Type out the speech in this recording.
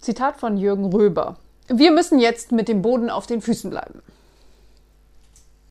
Zitat von Jürgen Röber. Wir müssen jetzt mit dem Boden auf den Füßen bleiben.